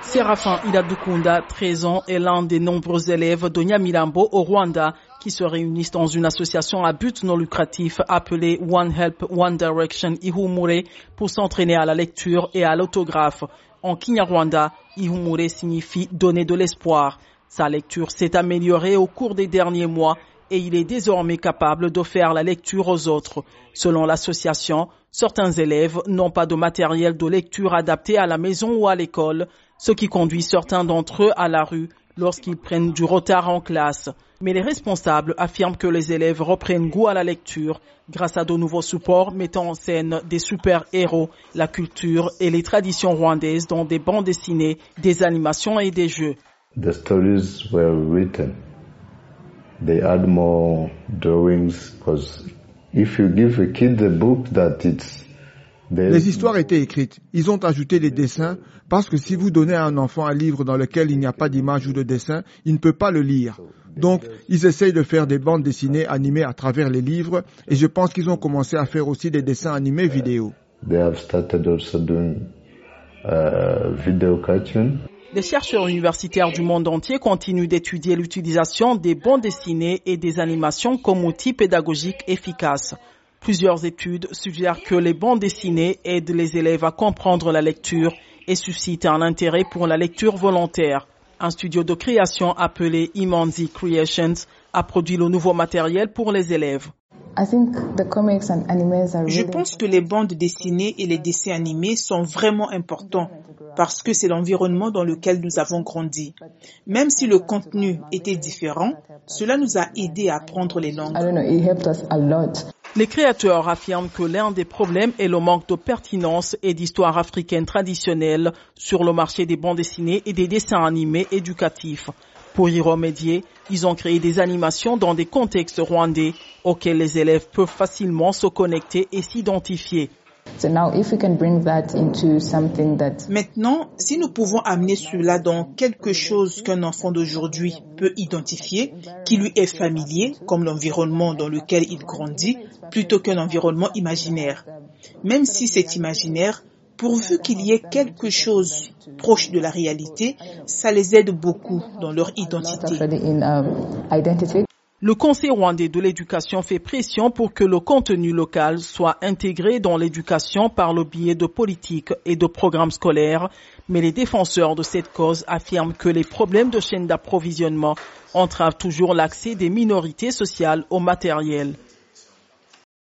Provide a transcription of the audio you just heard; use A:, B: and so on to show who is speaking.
A: Séraphin Iladukunda, 13 ans, est l'un des nombreux élèves de Nyamirambo au Rwanda qui se réunissent dans une association à but non lucratif appelée One Help, One Direction Ihumure pour s'entraîner à la lecture et à l'autographe. En Kinyarwanda, Ihumure signifie donner de l'espoir. Sa lecture s'est améliorée au cours des derniers mois et il est désormais capable de faire la lecture aux autres. Selon l'association, certains élèves n'ont pas de matériel de lecture adapté à la maison ou à l'école, ce qui conduit certains d'entre eux à la rue lorsqu'ils prennent du retard en classe. Mais les responsables affirment que les élèves reprennent goût à la lecture grâce à de nouveaux supports mettant en scène des super-héros, la culture et les traditions rwandaises dans des bandes dessinées, des animations et des jeux.
B: The stories. They add more drawings because if you give a kid a book that it's
C: les histoires étaient écrites. Ils ont ajouté les dessins parce que si vous donnez à un enfant un livre dans lequel il n'y a pas d'image ou de dessin, il ne peut pas le lire. Donc, ils essayent de faire des bandes dessinées animées à travers les livres et je pense qu'ils ont commencé à faire aussi des dessins animés vidéo.
A: Les chercheurs universitaires du monde entier continuent d'étudier l'utilisation des bandes dessinées et des animations comme outil pédagogique efficace. Plusieurs études suggèrent que les bandes dessinées aident les élèves à comprendre la lecture et suscitent un intérêt pour la lecture volontaire. Un studio de création appelé Imanzi Creations a produit le nouveau matériel pour les élèves.
D: Je pense que les bandes dessinées et les dessins animés sont vraiment importants parce que c'est l'environnement dans lequel nous avons grandi. Même si le contenu était différent, cela nous a aidé à apprendre les langues.
A: Les créateurs affirment que l'un des problèmes est le manque de pertinence et d'histoire africaine traditionnelle sur le marché des bandes dessinées et des dessins animés éducatifs. Pour y remédier, ils ont créé des animations dans des contextes rwandais auxquels les élèves peuvent facilement se connecter et s'identifier.
D: Maintenant, si nous pouvons amener cela dans quelque chose qu'un enfant d'aujourd'hui peut identifier, qui lui est familier, comme l'environnement dans lequel il grandit, plutôt qu'un environnement imaginaire. Même si c'est imaginaire, pourvu qu'il y ait quelque chose proche de la réalité, ça les aide beaucoup dans leur identité.
A: Le Conseil rwandais de l'éducation fait pression pour que le contenu local soit intégré dans l'éducation par le biais de politiques et de programmes scolaires, mais les défenseurs de cette cause affirment que les problèmes de chaîne d'approvisionnement entravent toujours l'accès des minorités sociales au matériel.